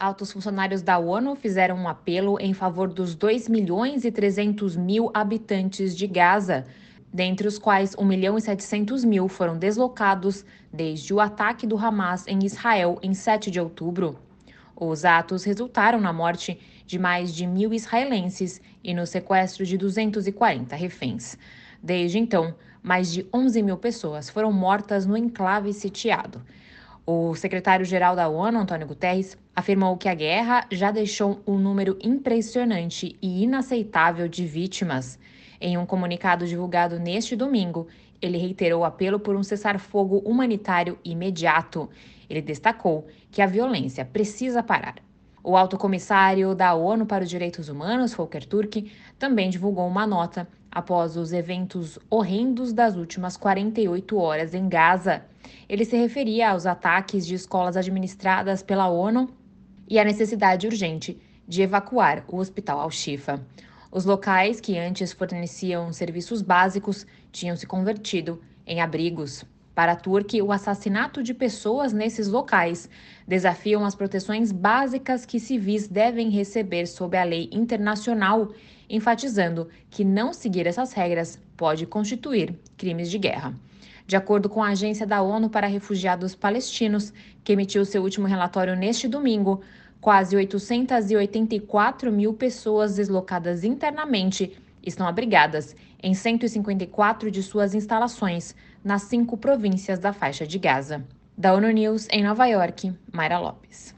Altos funcionários da ONU fizeram um apelo em favor dos 2 milhões e 300 mil habitantes de Gaza, dentre os quais 1 milhão e 700 mil foram deslocados desde o ataque do Hamas em Israel em 7 de outubro. Os atos resultaram na morte de mais de mil israelenses e no sequestro de 240 reféns. Desde então, mais de 11 mil pessoas foram mortas no enclave sitiado. O secretário-geral da ONU, Antônio Guterres, afirmou que a guerra já deixou um número impressionante e inaceitável de vítimas. Em um comunicado divulgado neste domingo, ele reiterou o apelo por um cessar-fogo humanitário imediato. Ele destacou que a violência precisa parar. O alto comissário da ONU para os Direitos Humanos, Volker Turk, também divulgou uma nota após os eventos horrendos das últimas 48 horas em Gaza. Ele se referia aos ataques de escolas administradas pela ONU e à necessidade urgente de evacuar o hospital Al-Shifa. Os locais que antes forneciam serviços básicos tinham se convertido em abrigos. Para Turk, o assassinato de pessoas nesses locais desafiam as proteções básicas que civis devem receber sob a lei internacional enfatizando que não seguir essas regras pode constituir crimes de guerra. De acordo com a Agência da ONU para Refugiados Palestinos, que emitiu seu último relatório neste domingo, quase 884 mil pessoas deslocadas internamente estão abrigadas em 154 de suas instalações nas cinco províncias da faixa de Gaza. Da ONU News em Nova York, Mayra Lopes.